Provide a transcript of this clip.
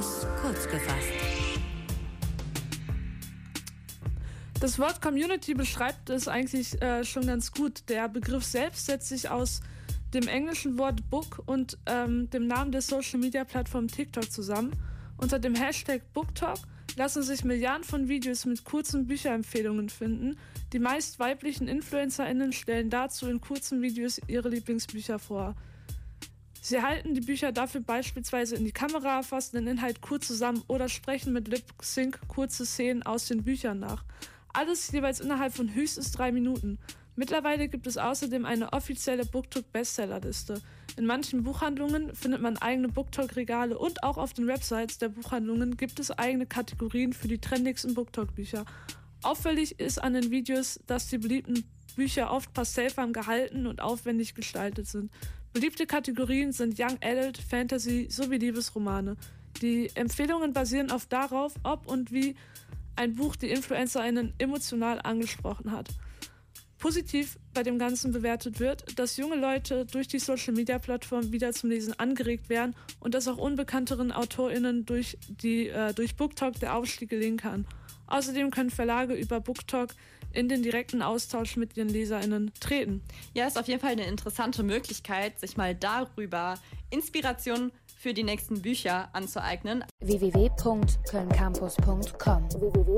Kurz gefasst. Das Wort Community beschreibt es eigentlich äh, schon ganz gut. Der Begriff selbst setzt sich aus dem englischen Wort Book und ähm, dem Namen der Social-Media-Plattform TikTok zusammen. Unter dem Hashtag BookTalk lassen sich Milliarden von Videos mit kurzen Bücherempfehlungen finden. Die meist weiblichen InfluencerInnen stellen dazu in kurzen Videos ihre Lieblingsbücher vor. Sie halten die Bücher dafür beispielsweise in die Kamera, fassen den Inhalt kurz zusammen oder sprechen mit Lip Sync kurze Szenen aus den Büchern nach. Alles jeweils innerhalb von höchstens drei Minuten. Mittlerweile gibt es außerdem eine offizielle BookTalk Bestsellerliste. In manchen Buchhandlungen findet man eigene BookTalk-Regale und auch auf den Websites der Buchhandlungen gibt es eigene Kategorien für die trendigsten BookTalk-Bücher. Auffällig ist an den Videos, dass die beliebten Bücher oft pastellfarben gehalten und aufwendig gestaltet sind. Beliebte Kategorien sind Young Adult, Fantasy sowie Liebesromane. Die Empfehlungen basieren oft darauf, ob und wie ein Buch die InfluencerInnen emotional angesprochen hat. Positiv bei dem Ganzen bewertet wird, dass junge Leute durch die Social-Media-Plattform wieder zum Lesen angeregt werden und dass auch unbekannteren AutorInnen durch, die, äh, durch BookTalk der Aufstieg gelingen kann. Außerdem können Verlage über BookTalk in den direkten Austausch mit ihren LeserInnen treten. Ja, ist auf jeden Fall eine interessante Möglichkeit, sich mal darüber Inspiration für die nächsten Bücher anzueignen. www.kölncampus.com www